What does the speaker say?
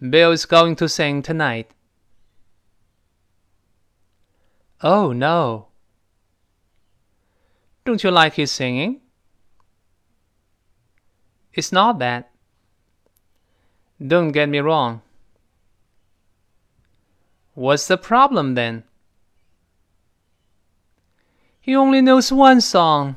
Bill is going to sing tonight. Oh, no. Don't you like his singing? It's not bad. Don't get me wrong. What's the problem then? He only knows one song.